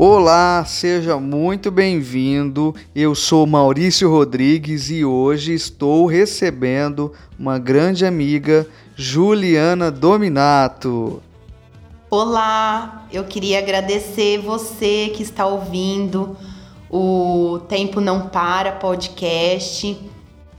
Olá, seja muito bem-vindo. Eu sou Maurício Rodrigues e hoje estou recebendo uma grande amiga, Juliana Dominato. Olá, eu queria agradecer você que está ouvindo o Tempo Não Para podcast.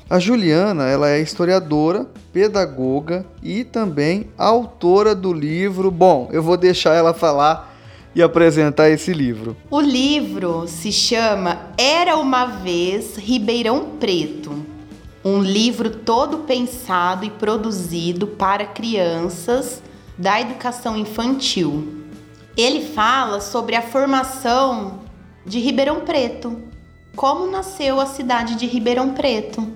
A Juliana, ela é historiadora, pedagoga e também autora do livro. Bom, eu vou deixar ela falar e apresentar esse livro. O livro se chama Era uma vez Ribeirão Preto. Um livro todo pensado e produzido para crianças da educação infantil. Ele fala sobre a formação de Ribeirão Preto, como nasceu a cidade de Ribeirão Preto.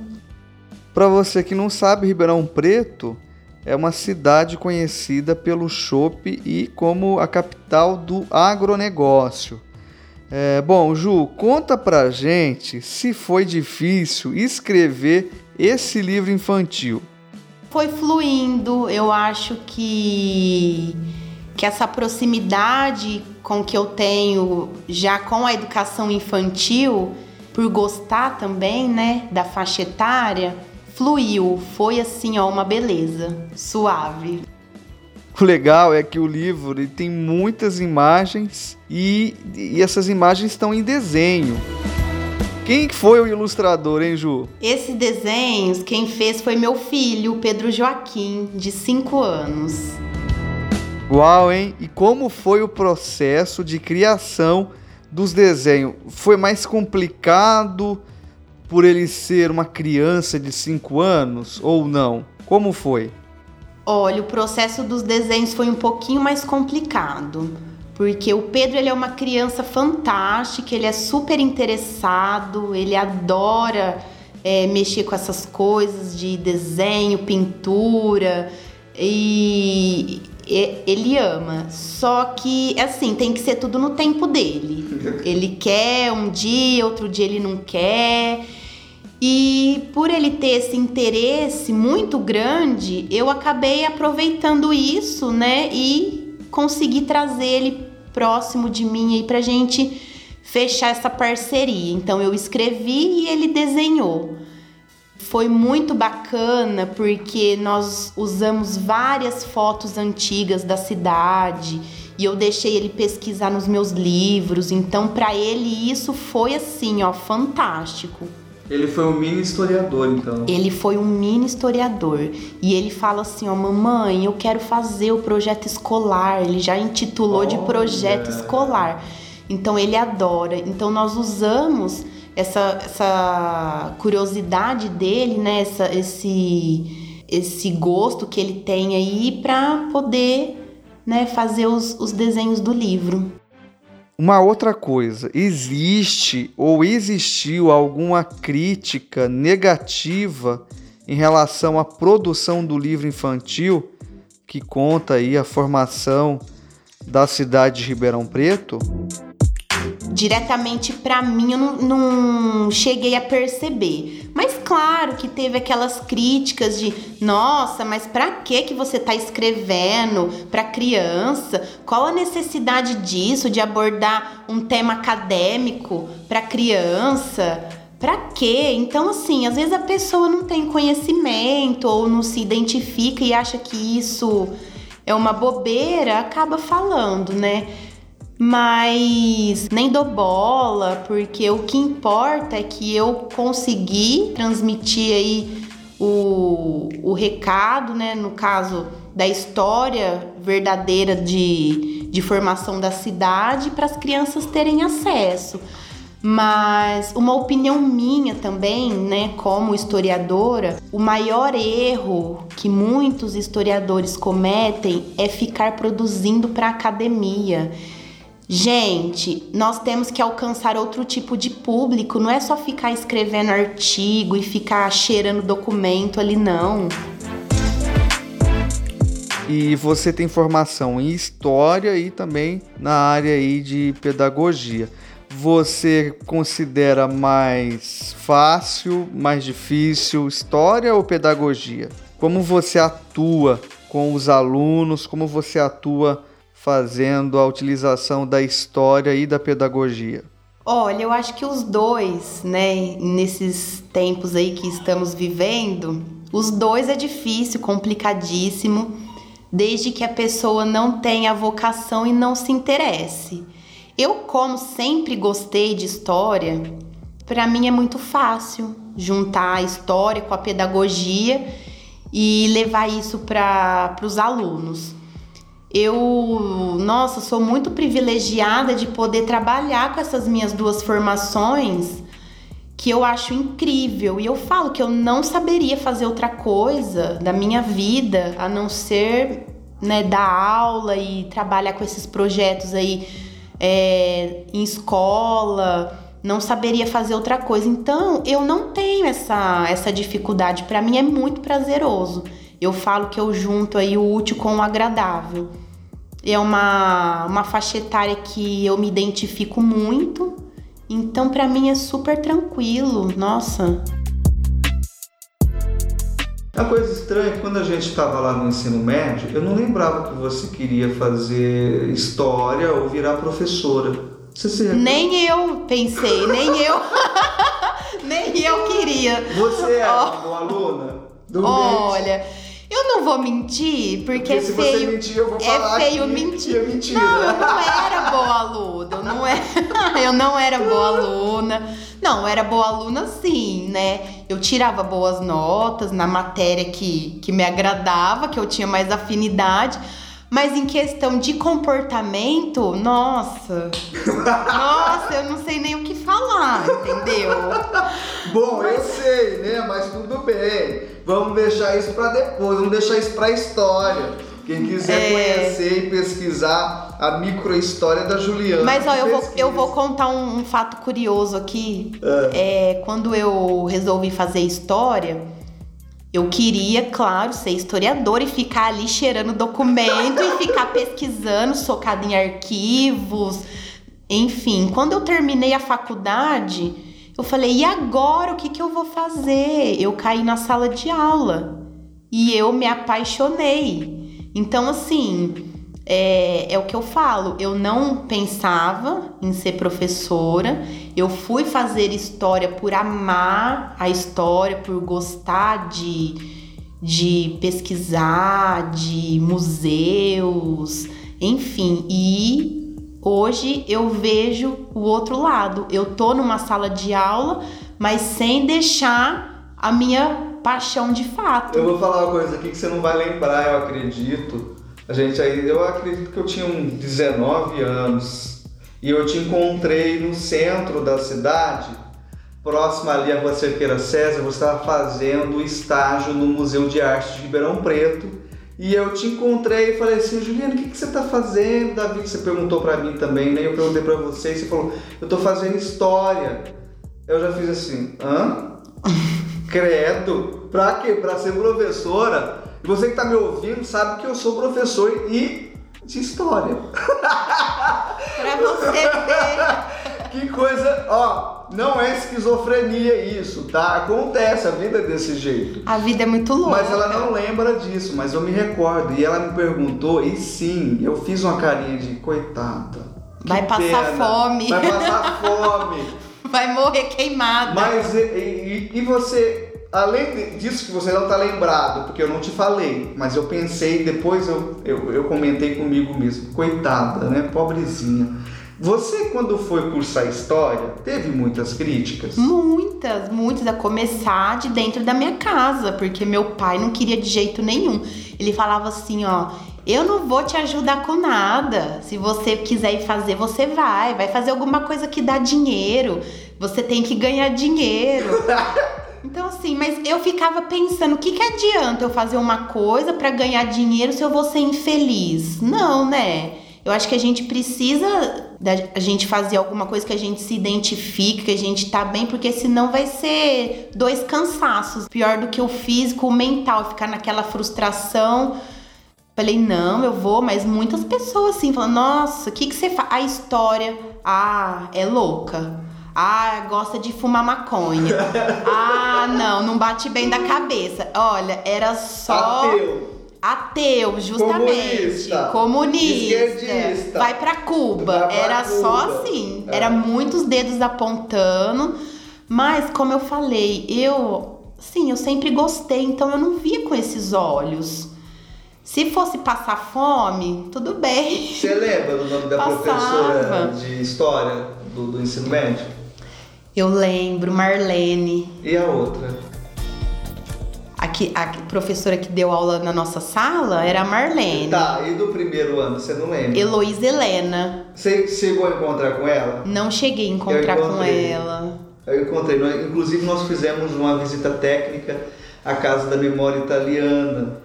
Para você que não sabe, Ribeirão Preto é uma cidade conhecida pelo chopp e como a capital do agronegócio. É, bom, Ju, conta pra gente se foi difícil escrever esse livro infantil. Foi fluindo, eu acho que, que essa proximidade com que eu tenho já com a educação infantil, por gostar também, né, da faixa etária, fluiu, foi assim, ó, uma beleza, suave. O legal é que o livro tem muitas imagens e, e essas imagens estão em desenho. Quem foi o ilustrador, hein, Ju? Esses desenhos, quem fez foi meu filho, Pedro Joaquim, de 5 anos. Uau, hein? E como foi o processo de criação dos desenhos? Foi mais complicado? Por ele ser uma criança de 5 anos ou não? Como foi? Olha, o processo dos desenhos foi um pouquinho mais complicado, porque o Pedro ele é uma criança fantástica, ele é super interessado, ele adora é, mexer com essas coisas de desenho, pintura e ele ama. Só que assim, tem que ser tudo no tempo dele. Ele quer um dia, outro dia ele não quer. E por ele ter esse interesse muito grande, eu acabei aproveitando isso, né? E consegui trazer ele próximo de mim aí pra gente fechar essa parceria. Então eu escrevi e ele desenhou. Foi muito bacana porque nós usamos várias fotos antigas da cidade e eu deixei ele pesquisar nos meus livros. Então para ele isso foi assim, ó, fantástico. Ele foi um mini historiador, então. Ele foi um mini historiador. E ele fala assim: ó, mamãe, eu quero fazer o projeto escolar. Ele já intitulou de projeto escolar. Então ele adora. Então nós usamos essa, essa curiosidade dele, né? Essa, esse, esse gosto que ele tem aí para poder né, fazer os, os desenhos do livro. Uma outra coisa, existe ou existiu alguma crítica negativa em relação à produção do livro infantil que conta aí a formação da cidade de Ribeirão Preto? Diretamente para mim eu não, não, cheguei a perceber. Mas claro que teve aquelas críticas de, nossa, mas para que que você tá escrevendo para criança? Qual a necessidade disso de abordar um tema acadêmico para criança? Para quê? Então assim, às vezes a pessoa não tem conhecimento ou não se identifica e acha que isso é uma bobeira, acaba falando, né? Mas nem dou bola, porque o que importa é que eu consegui transmitir aí o, o recado, né, no caso da história verdadeira de, de formação da cidade para as crianças terem acesso. Mas uma opinião minha também, né, como historiadora, o maior erro que muitos historiadores cometem é ficar produzindo para academia. Gente, nós temos que alcançar outro tipo de público, não é só ficar escrevendo artigo e ficar cheirando documento ali, não. E você tem formação em história e também na área aí de pedagogia. Você considera mais fácil, mais difícil, história ou pedagogia? Como você atua com os alunos? Como você atua fazendo a utilização da história e da pedagogia? Olha, eu acho que os dois, né, nesses tempos aí que estamos vivendo, os dois é difícil, complicadíssimo, desde que a pessoa não tenha vocação e não se interesse. Eu, como sempre gostei de história, para mim é muito fácil juntar a história com a pedagogia e levar isso para os alunos. Eu, nossa, sou muito privilegiada de poder trabalhar com essas minhas duas formações que eu acho incrível. E eu falo que eu não saberia fazer outra coisa da minha vida a não ser né, dar aula e trabalhar com esses projetos aí é, em escola. Não saberia fazer outra coisa. Então, eu não tenho essa, essa dificuldade. Para mim é muito prazeroso. Eu falo que eu junto aí o útil com o agradável. É uma, uma faixa etária que eu me identifico muito, então para mim é super tranquilo, nossa. Uma coisa estranha é que quando a gente estava lá no ensino médio, eu não lembrava que você queria fazer história ou virar professora. Você se Nem eu pensei, nem eu. nem eu queria. Você é oh. uma boa aluna? Do Olha. Eu não vou mentir, porque, porque é se feio. Você mentir, eu vou é falar é feio mentir. É mentira. Não, eu não era boa aluna. Eu não era, eu não era boa aluna. Não, eu era boa aluna sim, né? Eu tirava boas notas na matéria que, que me agradava, que eu tinha mais afinidade. Mas em questão de comportamento, nossa. nossa, eu não sei nem o que falar, entendeu? Bom, eu sei, né? Mas tudo bem. Vamos deixar isso para depois, vamos deixar isso para história. Quem quiser é... conhecer e pesquisar a microhistória da Juliana. Mas ó, eu vou, eu vou contar um, um fato curioso aqui. É. é. quando eu resolvi fazer história, eu queria, claro, ser historiador e ficar ali cheirando documento e ficar pesquisando, socado em arquivos. Enfim, quando eu terminei a faculdade, eu falei, e agora o que, que eu vou fazer? Eu caí na sala de aula e eu me apaixonei. Então, assim, é, é o que eu falo, eu não pensava em ser professora, eu fui fazer história por amar a história, por gostar de, de pesquisar, de museus, enfim, e Hoje eu vejo o outro lado. Eu tô numa sala de aula, mas sem deixar a minha paixão de fato. Eu vou falar uma coisa aqui que você não vai lembrar, eu acredito. A gente aí, eu acredito que eu tinha uns 19 anos e eu te encontrei no centro da cidade, próximo ali à Rua Cerqueira César, você estava fazendo estágio no Museu de Arte de Ribeirão Preto e eu te encontrei e falei assim, Juliana, o que, que você está fazendo? Davi, você perguntou para mim também, né? Eu perguntei para você e você falou, eu estou fazendo história. Eu já fiz assim, hã? Credo? Pra quê? Pra ser professora? E você que está me ouvindo sabe que eu sou professor e de história. pra você ver. que coisa, ó, não é esquizofrenia isso, tá? Acontece, a vida é desse jeito. A vida é muito louca. Mas ela não lembra disso, mas eu me recordo. E ela me perguntou, e sim, eu fiz uma carinha de coitada. Vai passar pena, fome. Vai passar fome. vai morrer queimada. Mas e, e, e você, além disso que você não tá lembrado, porque eu não te falei, mas eu pensei, depois eu, eu, eu comentei comigo mesmo, coitada, né? Pobrezinha. Você, quando foi cursar história, teve muitas críticas? Muitas, muitas, a começar de dentro da minha casa, porque meu pai não queria de jeito nenhum. Ele falava assim: ó, eu não vou te ajudar com nada. Se você quiser ir fazer, você vai. Vai fazer alguma coisa que dá dinheiro. Você tem que ganhar dinheiro. Então, assim, mas eu ficava pensando: o que, que adianta eu fazer uma coisa para ganhar dinheiro se eu vou ser infeliz? Não, né? Eu acho que a gente precisa da a gente fazer alguma coisa que a gente se identifique, que a gente tá bem, porque senão vai ser dois cansaços. Pior do que o físico, o mental, ficar naquela frustração. Falei, não, eu vou, mas muitas pessoas assim, falando, nossa, o que, que você faz? A história, ah, é louca. Ah, gosta de fumar maconha. ah, não, não bate bem da cabeça. Olha, era só. Ateu Ateu, justamente. Comunista. Comunista. Esquerdista. Vai pra Cuba. Vai Era só Cuba. assim. É. Era muitos dedos apontando. Mas, como eu falei, eu. Sim, eu sempre gostei, então eu não via com esses olhos. Se fosse passar fome, tudo bem. Você lembra do nome da Passava. professora de história do, do ensino médio? Eu lembro, Marlene, E a outra? A, que- a professora que deu aula na nossa sala era a Marlene. Tá, e do primeiro ano, você não lembra? Heloísa Helena. Você chegou a encontrar com ela? Não cheguei a encontrar com ela. Eu encontrei, inclusive nós fizemos uma visita técnica à Casa da Memória Italiana.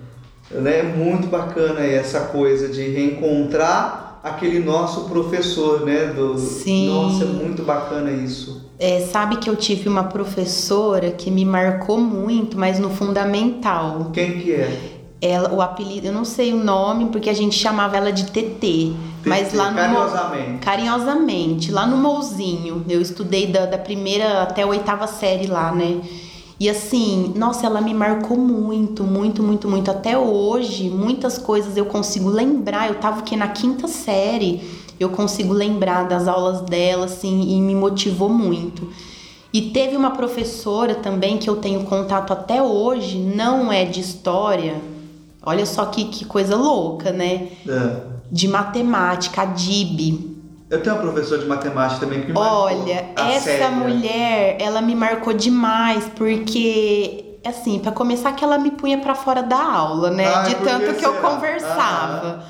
Né? É muito bacana essa coisa de reencontrar aquele nosso professor, né? Do... Sim. Nossa, é muito bacana isso. É, sabe que eu tive uma professora que me marcou muito, mas no fundamental. Quem que é? Ela, o apelido, eu não sei o nome, porque a gente chamava ela de TT. Mas lá no Carinhosamente. carinhosamente, lá no Mouzinho. Eu estudei da, da primeira até a oitava série lá, né? E assim, nossa, ela me marcou muito, muito, muito, muito. Até hoje, muitas coisas eu consigo lembrar. Eu tava aqui na quinta série, eu consigo lembrar das aulas dela, assim, e me motivou muito. E teve uma professora também que eu tenho contato até hoje, não é de história. Olha só que, que coisa louca, né? É. De matemática, a Dib. Eu tenho uma professora de matemática também que me marcou. Olha, essa mulher, ela me marcou demais, porque, assim, pra começar que ela me punha pra fora da aula, né? Ai, de tanto que eu será? conversava.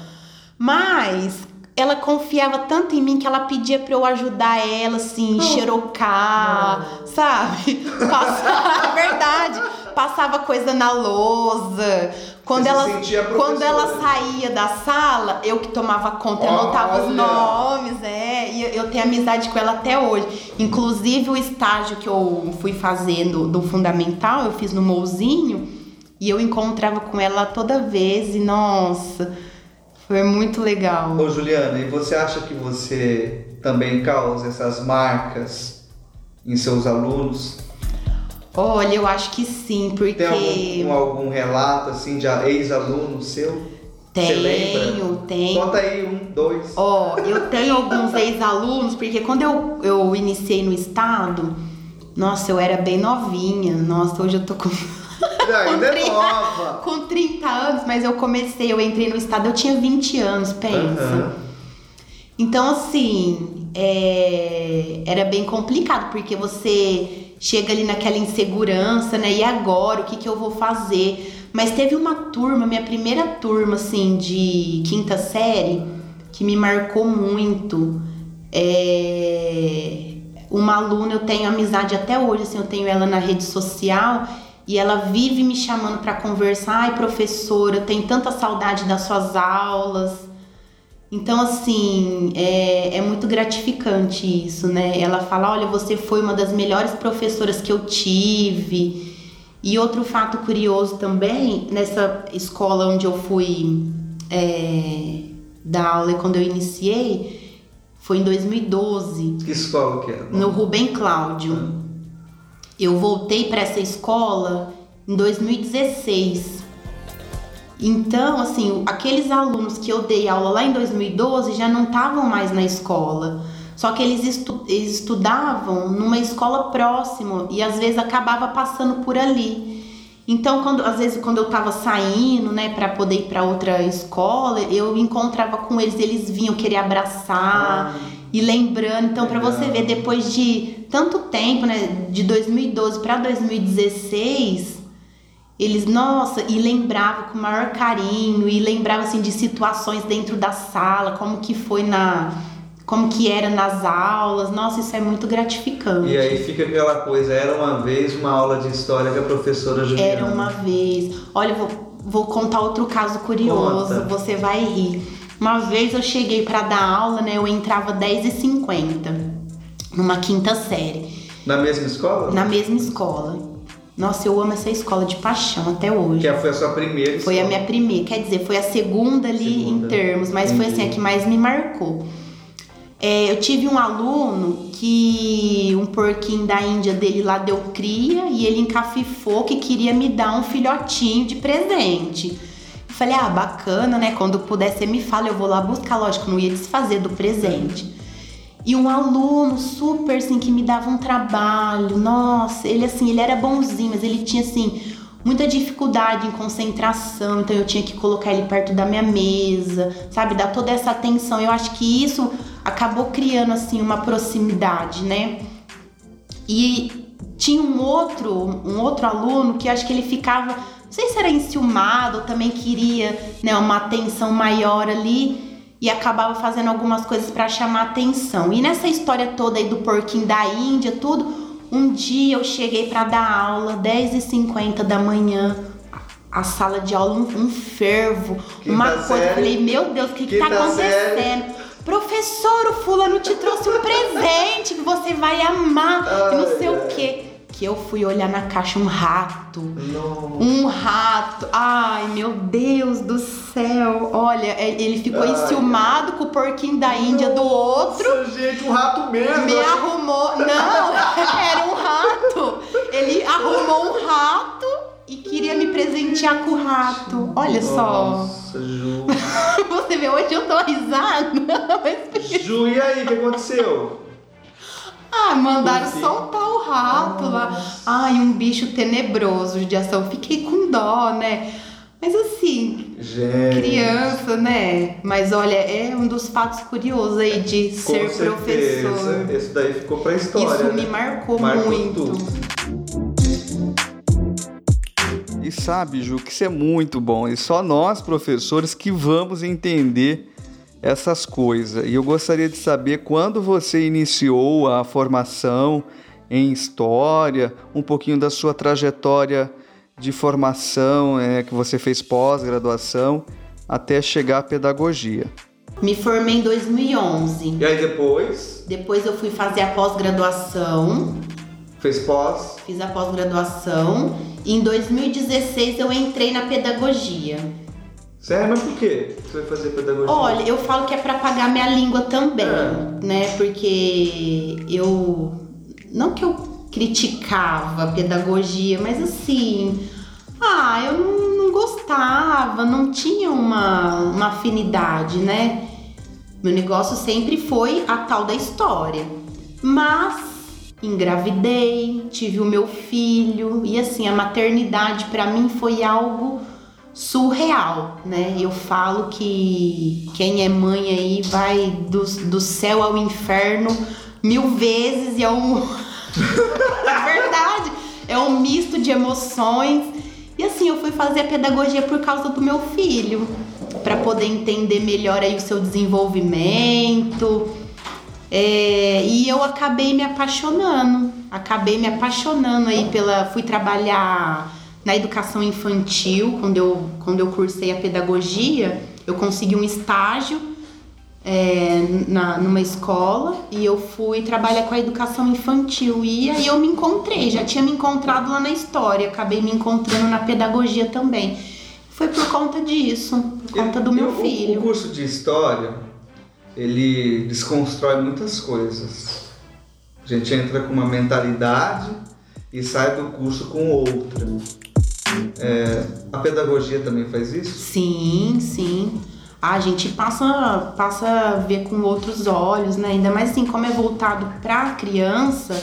Mas ela confiava tanto em mim que ela pedia pra eu ajudar ela, assim, xerocar, sabe? Passava, verdade. Passava coisa na lousa. Quando Você ela, quando ela saía da sala, eu que tomava conta, eu anotava os nomes, é. E eu tenho amizade com ela até hoje. Inclusive o estágio que eu fui fazendo do fundamental, eu fiz no Mouzinho, e eu encontrava com ela toda vez, e nossa, foi muito legal. Ô Juliana, e você acha que você também causa essas marcas em seus alunos? Olha, eu acho que sim, porque. Tem algum, algum relato assim de ex-aluno seu? Tenho, tenho. Conta aí um, dois. Ó, eu tenho alguns ex-alunos, porque quando eu, eu iniciei no estado, nossa, eu era bem novinha. Nossa, hoje eu tô com. Ainda é trinta- nova. Com 30 anos, mas eu comecei, eu entrei no estado, eu tinha 20 anos, pensa. Aham. Então, assim, é, era bem complicado, porque você chega ali naquela insegurança, né? E agora, o que, que eu vou fazer? Mas teve uma turma, minha primeira turma, assim, de quinta série, que me marcou muito. É, uma aluna, eu tenho amizade até hoje, assim, eu tenho ela na rede social e ela vive me chamando para conversar. Ai, professora, tenho tanta saudade das suas aulas. Então, assim, é, é muito gratificante isso, né? Ela fala: olha, você foi uma das melhores professoras que eu tive. E outro fato curioso também, nessa escola onde eu fui é, dar aula quando eu iniciei, foi em 2012, Que escola que é? no Rubem Cláudio. Eu voltei para essa escola em 2016. Então, assim, aqueles alunos que eu dei aula lá em 2012 já não estavam mais na escola. Só que eles, estu eles estudavam numa escola próxima e às vezes acabava passando por ali. Então, quando, às vezes, quando eu tava saindo, né, para poder ir para outra escola, eu encontrava com eles, eles vinham querer abraçar e lembrando. Então, para você ver, depois de tanto tempo, né, de 2012 para 2016, eles, nossa, e lembrava com o maior carinho, e lembrava assim de situações dentro da sala, como que foi na. como que era nas aulas. Nossa, isso é muito gratificante. E aí fica aquela coisa, era uma vez uma aula de história que a professora Juliana. Era uma vez. Olha, vou, vou contar outro caso curioso, Conta. você vai rir. Uma vez eu cheguei para dar aula, né? Eu entrava 10h50, numa quinta série, Na mesma escola? na mesma escola. Nossa, eu amo essa escola de paixão até hoje. Que foi a sua primeira Foi a escola. minha primeira, quer dizer, foi a segunda ali Segunda. em termos, mas foi Entendi. assim a que mais me marcou. É, eu tive um aluno que um porquinho da Índia dele lá deu cria e ele encafifou que queria me dar um filhotinho de presente. Falei, ah, bacana, né? Quando puder, você me fala, eu vou lá buscar. Lógico, não ia desfazer do presente. E um aluno super, assim, que me dava um trabalho. Nossa, ele, assim, ele era bonzinho, mas ele tinha, assim, muita dificuldade em concentração. Então eu tinha que colocar ele perto da minha mesa, sabe? Dar toda essa atenção. Eu acho que isso acabou criando, assim, uma proximidade, né? E tinha um outro, um outro aluno que acho que ele ficava não sei se era enciumado ou também queria né, uma atenção maior ali e acabava fazendo algumas coisas para chamar atenção. E nessa história toda aí do porquinho da Índia, tudo, um dia eu cheguei para dar aula, 10h50 da manhã, a sala de aula, um, um fervo, Quinta uma coisa. Série. Eu falei, meu Deus, o que, que tá acontecendo? Série. Professor, o fulano te trouxe um presente que você vai amar, ai, não sei ai. o quê que eu fui olhar na caixa um rato. Não. Um rato. Ai, meu Deus do céu. Olha, é, ele ficou Ai, enciumado com o porquinho da Índia Nossa, do outro. gente, um rato mesmo. Me arrumou. Não, era um rato. Ele arrumou um rato e queria me presentear com o rato. Olha Nossa, só. Nossa, Ju. Você vê, hoje eu tô risada. Mas... Ju, e aí, o que aconteceu? Ah, mandaram soltar o rato Nossa. lá. Ai, um bicho tenebroso de ação. Fiquei com dó, né? Mas assim, Gente. criança, né? Mas olha, é um dos fatos curiosos aí de com ser certeza. professor. Esse daí ficou pra história. Isso me né? marcou, marcou muito. Tudo. E sabe, Ju, que isso é muito bom. E só nós, professores, que vamos entender essas coisas. E eu gostaria de saber quando você iniciou a formação em história, um pouquinho da sua trajetória de formação, é, que você fez pós-graduação, até chegar à pedagogia. Me formei em 2011. E aí depois? Depois eu fui fazer a pós-graduação. Fez pós? Fiz a pós-graduação. Em 2016 eu entrei na pedagogia. Sério, mas por quê você vai fazer pedagogia? Olha, eu falo que é para pagar minha língua também, é. né? Porque eu. Não que eu criticava a pedagogia, mas assim. Ah, eu não, não gostava, não tinha uma, uma afinidade, né? Meu negócio sempre foi a tal da história. Mas engravidei, tive o meu filho e assim, a maternidade para mim foi algo surreal, né? Eu falo que quem é mãe aí vai do, do céu ao inferno mil vezes e é um. é verdade! É um misto de emoções. E assim, eu fui fazer a pedagogia por causa do meu filho, para poder entender melhor aí o seu desenvolvimento. É, e eu acabei me apaixonando, acabei me apaixonando aí pela. Fui trabalhar na educação infantil, quando eu, quando eu cursei a pedagogia, eu consegui um estágio é, na, numa escola e eu fui trabalhar com a educação infantil. E aí eu me encontrei, já tinha me encontrado lá na história, acabei me encontrando na pedagogia também. Foi por conta disso, por conta do meu filho. O curso de história, ele desconstrói muitas coisas. A gente entra com uma mentalidade e sai do curso com outra. É, a pedagogia também faz isso? Sim, sim. A gente passa, passa a ver com outros olhos, né? Ainda mais assim, como é voltado para a criança,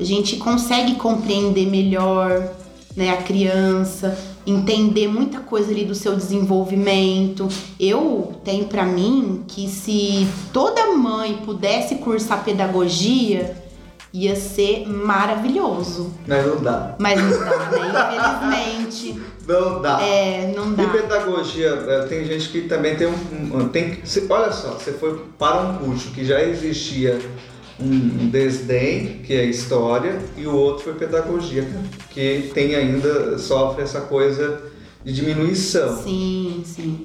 a gente consegue compreender melhor né, a criança, entender muita coisa ali do seu desenvolvimento. Eu tenho para mim que se toda mãe pudesse cursar pedagogia, ia ser maravilhoso. Mas não dá. Mas não dá, né? Infelizmente. Não dá. É, não dá. E pedagogia, é, tem gente que também tem um. Tem, olha só, você foi para um curso que já existia um desdém, que é história, e o outro foi pedagogia, que tem ainda, sofre essa coisa de diminuição. Sim, sim.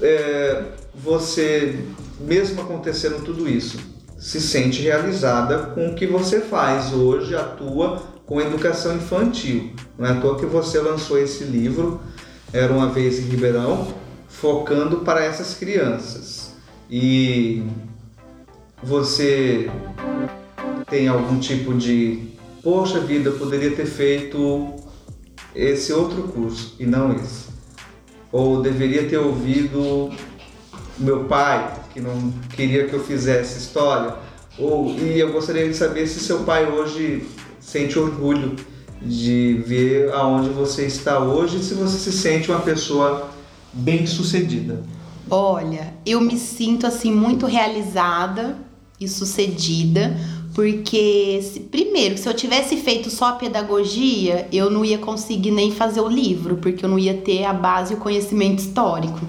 É, você, mesmo acontecendo tudo isso, se sente realizada com o que você faz hoje, atua com educação infantil. Não é à toa que você lançou esse livro, Era uma vez em Ribeirão, focando para essas crianças. E você tem algum tipo de, poxa vida, poderia ter feito esse outro curso e não esse. ou deveria ter ouvido meu pai, que não queria que eu fizesse história, ou e eu gostaria de saber se seu pai hoje sente orgulho de ver aonde você está hoje e se você se sente uma pessoa bem-sucedida. Olha, eu me sinto assim muito realizada e sucedida, porque se, primeiro, se eu tivesse feito só a pedagogia, eu não ia conseguir nem fazer o livro, porque eu não ia ter a base e o conhecimento histórico.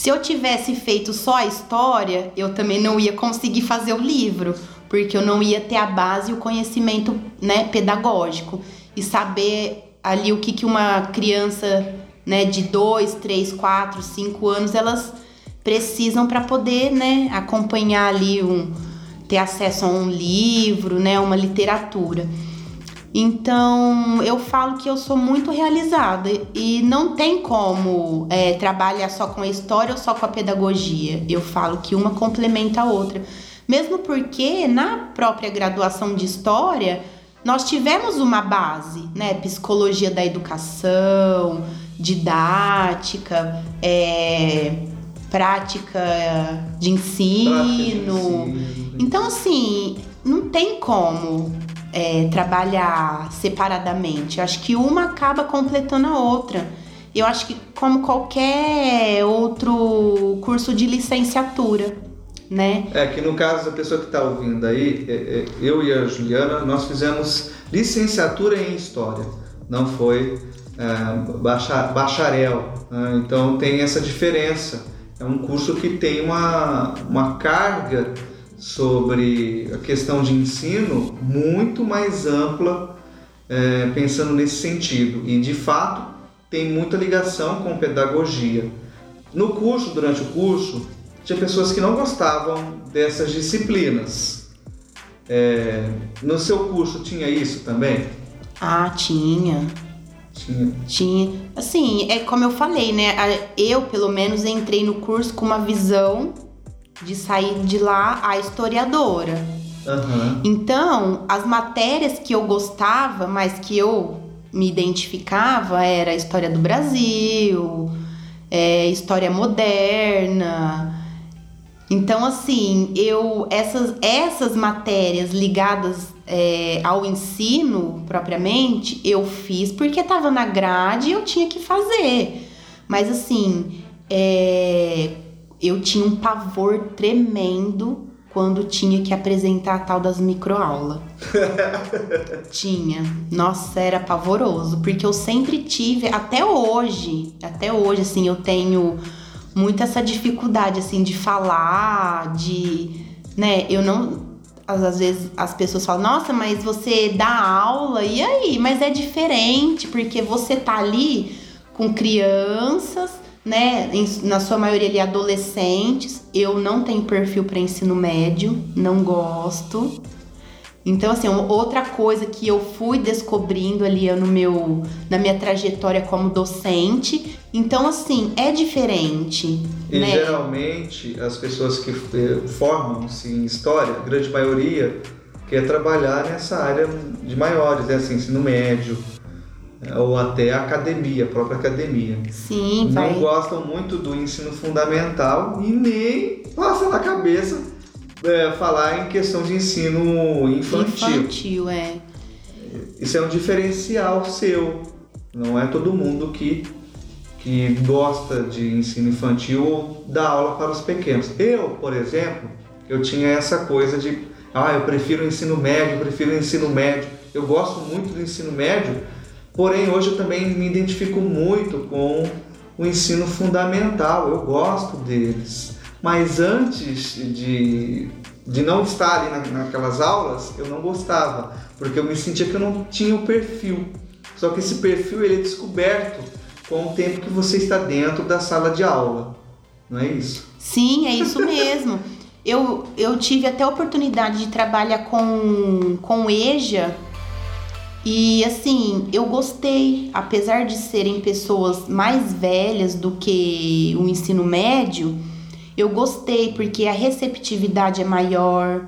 Se eu tivesse feito só a história, eu também não ia conseguir fazer o livro, porque eu não ia ter a base e o conhecimento né, pedagógico e saber ali o que, que uma criança né, de 2, 3, 4, 5 anos elas precisam para poder né, acompanhar ali um ter acesso a um livro, né, uma literatura. Então eu falo que eu sou muito realizada e não tem como é, trabalhar só com a história ou só com a pedagogia. Eu falo que uma complementa a outra. Mesmo porque na própria graduação de história nós tivemos uma base, né? Psicologia da educação, didática, é, prática de ensino. Prática de ensino. Então, assim, não tem como é, trabalhar separadamente. Eu acho que uma acaba completando a outra. Eu acho que como qualquer outro curso de licenciatura, né? É que no caso da pessoa que está ouvindo aí, é, é, eu e a Juliana, nós fizemos licenciatura em História, não foi é, bacharel. Né? Então tem essa diferença. É um curso que tem uma, uma carga sobre a questão de ensino muito mais ampla, é, pensando nesse sentido. E de fato tem muita ligação com pedagogia. No curso, durante o curso, tinha pessoas que não gostavam dessas disciplinas. É, no seu curso tinha isso também? Ah, tinha. Tinha. Tinha. Assim, é como eu falei, né? Eu, pelo menos, entrei no curso com uma visão de sair de lá a historiadora. Uhum. Então, as matérias que eu gostava, mas que eu me identificava, era história do Brasil, é, história moderna. Então, assim, eu essas, essas matérias ligadas é, ao ensino propriamente, eu fiz porque estava na grade e eu tinha que fazer. Mas assim, é, eu tinha um pavor tremendo quando tinha que apresentar a tal das microaulas. tinha. Nossa, era pavoroso, porque eu sempre tive, até hoje, até hoje, assim, eu tenho muito essa dificuldade, assim, de falar, de. né, eu não. Às vezes as pessoas falam, nossa, mas você dá aula, e aí? Mas é diferente, porque você tá ali com crianças né, na sua maioria ali adolescentes. Eu não tenho perfil para ensino médio, não gosto. Então, assim, outra coisa que eu fui descobrindo ali no meu, na minha trajetória como docente. Então, assim, é diferente. E né? geralmente as pessoas que eh, formam-se em história, grande maioria, quer trabalhar nessa área de maiores, né? assim, ensino médio, ou até a academia, a própria academia. Sim, Não vai. gostam muito do ensino fundamental e nem passa na cabeça é, falar em questão de ensino infantil. Infantil, é. Isso é um diferencial seu. Não é todo mundo que, que gosta de ensino infantil ou dá aula para os pequenos. Eu, por exemplo, eu tinha essa coisa de, ah, eu prefiro o ensino médio, eu prefiro o ensino médio. Eu gosto muito do ensino médio, Porém, hoje eu também me identifico muito com o ensino fundamental, eu gosto deles. Mas antes de, de não estar ali na, naquelas aulas, eu não gostava, porque eu me sentia que eu não tinha o perfil. Só que esse perfil ele é descoberto com o tempo que você está dentro da sala de aula, não é isso? Sim, é isso mesmo. eu, eu tive até a oportunidade de trabalhar com, com EJA e assim, eu gostei, apesar de serem pessoas mais velhas do que o ensino médio, eu gostei porque a receptividade é maior,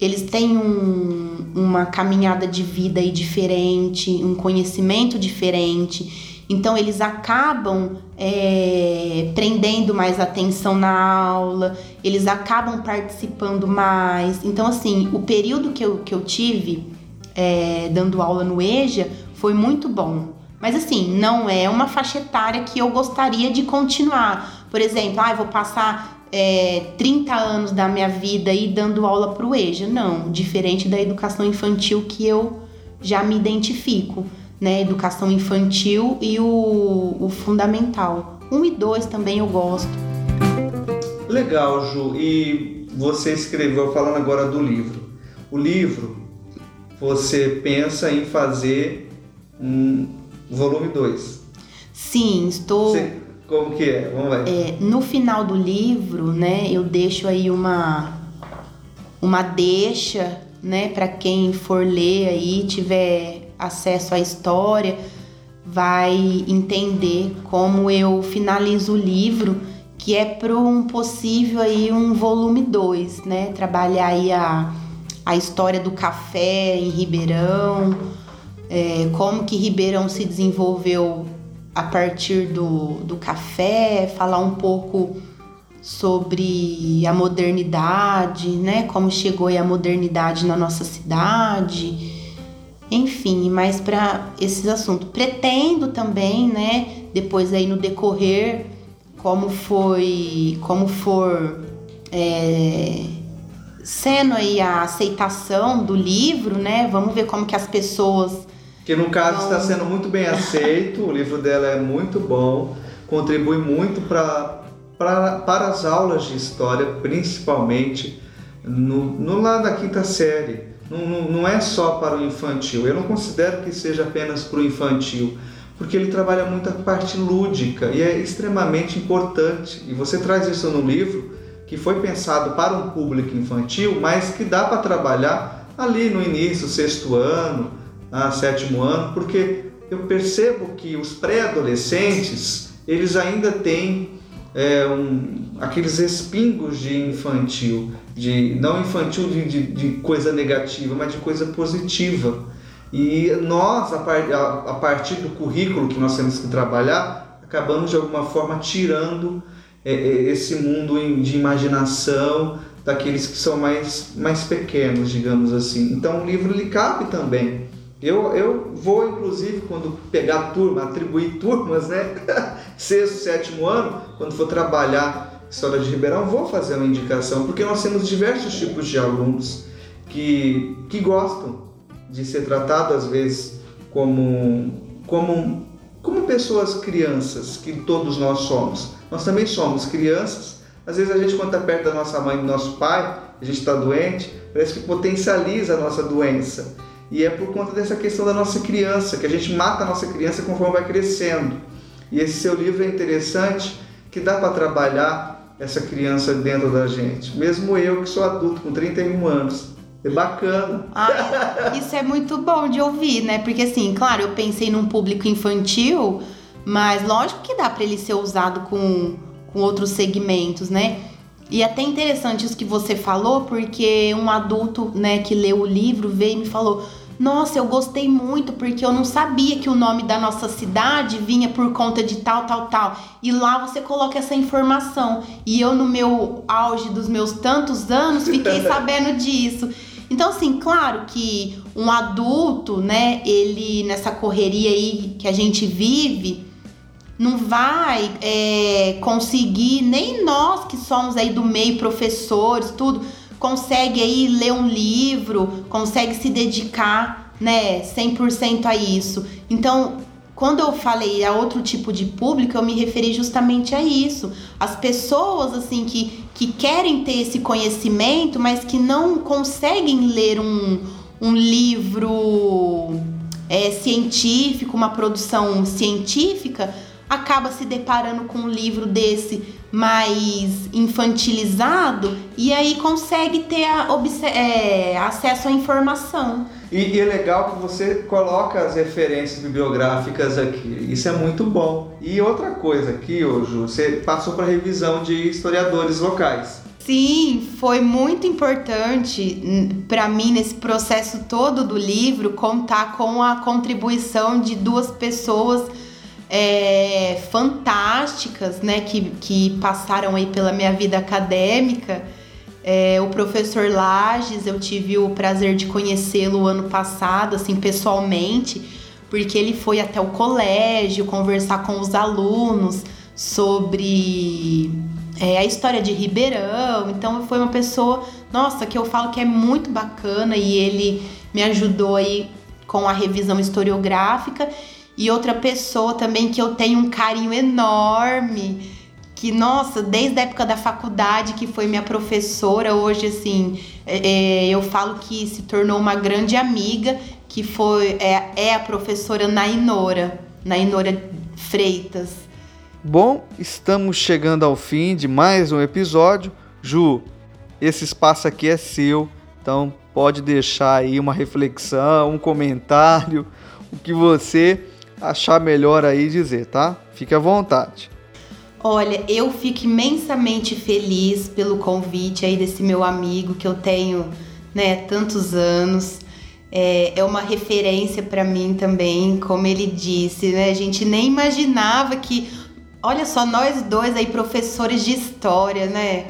eles têm um, uma caminhada de vida aí diferente, um conhecimento diferente. Então eles acabam é, prendendo mais atenção na aula, eles acabam participando mais. Então, assim, o período que eu, que eu tive é, dando aula no EJA foi muito bom. Mas assim, não é uma faixa etária que eu gostaria de continuar. Por exemplo, ah, vou passar é, 30 anos da minha vida aí dando aula para o EJA. Não, diferente da educação infantil que eu já me identifico né? Educação infantil e o, o fundamental. Um e dois também eu gosto. Legal, Ju. E você escreveu, falando agora do livro. O livro, você pensa em fazer um volume 2? Sim, estou. Você, como que é? Vamos lá. É, no final do livro, né, eu deixo aí uma uma deixa, né, para quem for ler aí tiver acesso à história vai entender como eu finalizo o livro, que é para um possível aí um volume 2, né? Trabalhar aí a, a história do café em Ribeirão, é, como que Ribeirão se desenvolveu a partir do, do café, falar um pouco sobre a modernidade, né? Como chegou a modernidade na nossa cidade enfim, mais para esses assuntos. Pretendo também, né, depois aí no decorrer, como foi, como for é, sendo aí a aceitação do livro, né, vamos ver como que as pessoas... Que no caso está sendo muito bem aceito, o livro dela é muito bom, contribui muito para para as aulas de história, principalmente no, no lado da quinta série não, não, é só para o infantil. Eu não considero que seja apenas para o infantil, porque ele trabalha muito a parte lúdica e é extremamente importante. E você traz isso no livro, que foi pensado para um público infantil, mas que dá para trabalhar ali no início, sexto ano, ah, sétimo ano, porque eu percebo que os pré-adolescentes eles ainda têm é, um, aqueles respingos de infantil, de não infantil de, de, de, coisa negativa, mas de coisa positiva. E nós, a, par, a, a, partir do currículo que nós temos que trabalhar, acabamos de alguma forma tirando esse mundo de imaginação daqueles que são mais, mais pequenos, digamos assim. Então o livro lhe cabe também eu, eu vou, inclusive, quando pegar turma, atribuir turmas, né? Sexto, sétimo ano, quando for trabalhar História de Ribeirão, vou fazer uma indicação, porque nós temos diversos tipos de alunos que, que gostam de ser tratado, às vezes, como, como, como pessoas crianças, que todos nós somos. Nós também somos crianças. Às vezes a gente, quando está perto da nossa mãe e do nosso pai, a gente está doente, parece que potencializa a nossa doença. E é por conta dessa questão da nossa criança, que a gente mata a nossa criança conforme vai crescendo. E esse seu livro é interessante, que dá para trabalhar essa criança dentro da gente. Mesmo eu que sou adulto com 31 anos. É bacana. Isso é muito bom de ouvir, né? Porque assim, claro, eu pensei num público infantil, mas lógico que dá para ele ser usado com, com outros segmentos, né? E é até interessante isso que você falou, porque um adulto, né, que leu o livro veio e me falou: "Nossa, eu gostei muito porque eu não sabia que o nome da nossa cidade vinha por conta de tal, tal, tal". E lá você coloca essa informação. E eu no meu auge dos meus tantos anos fiquei sabendo disso. Então, assim, claro que um adulto, né, ele nessa correria aí que a gente vive, não vai é, conseguir, nem nós que somos aí do meio, professores, tudo, consegue aí ler um livro, consegue se dedicar, né, 100% a isso. Então, quando eu falei a outro tipo de público, eu me referi justamente a isso. As pessoas, assim, que, que querem ter esse conhecimento, mas que não conseguem ler um, um livro é, científico, uma produção científica, acaba se deparando com um livro desse mais infantilizado e aí consegue ter a, é, acesso à informação. E, e, é legal que você coloca as referências bibliográficas aqui. Isso é muito bom. E outra coisa aqui, hoje você passou para revisão de historiadores locais. Sim, foi muito importante hum, para mim nesse processo todo do livro contar com a contribuição de duas pessoas é, fantásticas, né, que, que passaram aí pela minha vida acadêmica. É, o professor Lages, eu tive o prazer de conhecê-lo ano passado, assim, pessoalmente, porque ele foi até o colégio conversar com os alunos sobre é, a história de Ribeirão. Então, foi uma pessoa, nossa, que eu falo que é muito bacana e ele me ajudou aí com a revisão historiográfica. E outra pessoa também que eu tenho um carinho enorme que, nossa, desde a época da faculdade, que foi minha professora, hoje, assim, é, é, eu falo que se tornou uma grande amiga, que foi é, é a professora Nainora, Nainora Freitas. Bom, estamos chegando ao fim de mais um episódio. Ju, esse espaço aqui é seu, então pode deixar aí uma reflexão, um comentário, o que você achar melhor aí dizer, tá? Fique à vontade. Olha, eu fico imensamente feliz pelo convite aí desse meu amigo que eu tenho, né, tantos anos. É, é uma referência para mim também, como ele disse, né? A gente nem imaginava que, olha só, nós dois aí professores de história, né?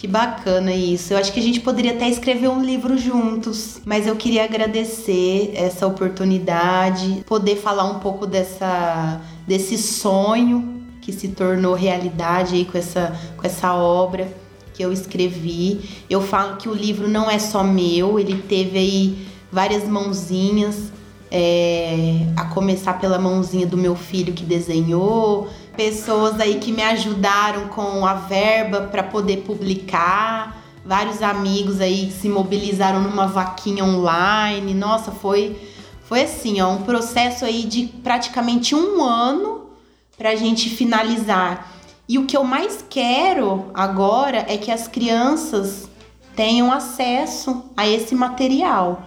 Que bacana isso. Eu acho que a gente poderia até escrever um livro juntos. Mas eu queria agradecer essa oportunidade, poder falar um pouco dessa, desse sonho que se tornou realidade aí com essa, com essa obra que eu escrevi. Eu falo que o livro não é só meu, ele teve aí várias mãozinhas, é, a começar pela mãozinha do meu filho que desenhou, pessoas aí que me ajudaram com a verba para poder publicar, vários amigos aí que se mobilizaram numa vaquinha online. Nossa, foi foi assim, ó, um processo aí de praticamente um ano para a gente finalizar. E o que eu mais quero agora é que as crianças tenham acesso a esse material,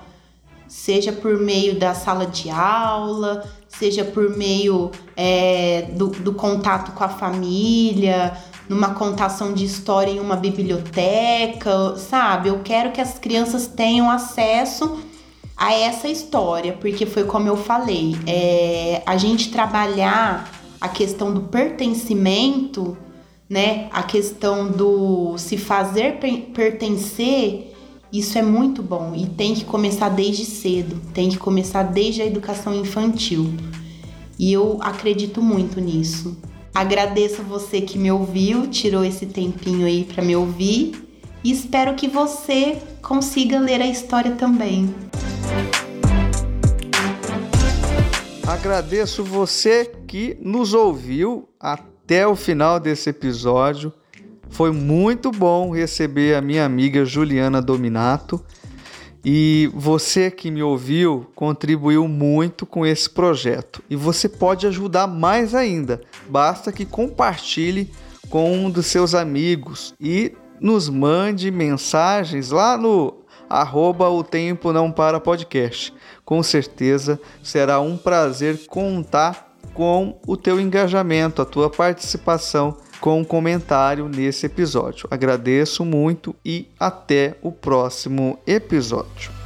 seja por meio da sala de aula, seja por meio é, do, do contato com a família, numa contação de história em uma biblioteca, sabe? Eu quero que as crianças tenham acesso a essa história, porque foi como eu falei, é, a gente trabalhar a questão do pertencimento, né? A questão do se fazer pertencer, isso é muito bom e tem que começar desde cedo, tem que começar desde a educação infantil. E eu acredito muito nisso. Agradeço você que me ouviu, tirou esse tempinho aí para me ouvir e espero que você consiga ler a história também. Agradeço você que nos ouviu até o final desse episódio. Foi muito bom receber a minha amiga Juliana Dominato. E você que me ouviu contribuiu muito com esse projeto. E você pode ajudar mais ainda. Basta que compartilhe com um dos seus amigos e nos mande mensagens lá no arroba o tempo não para podcast com certeza será um prazer contar com o teu engajamento, a tua participação com um comentário nesse episódio. Agradeço muito e até o próximo episódio.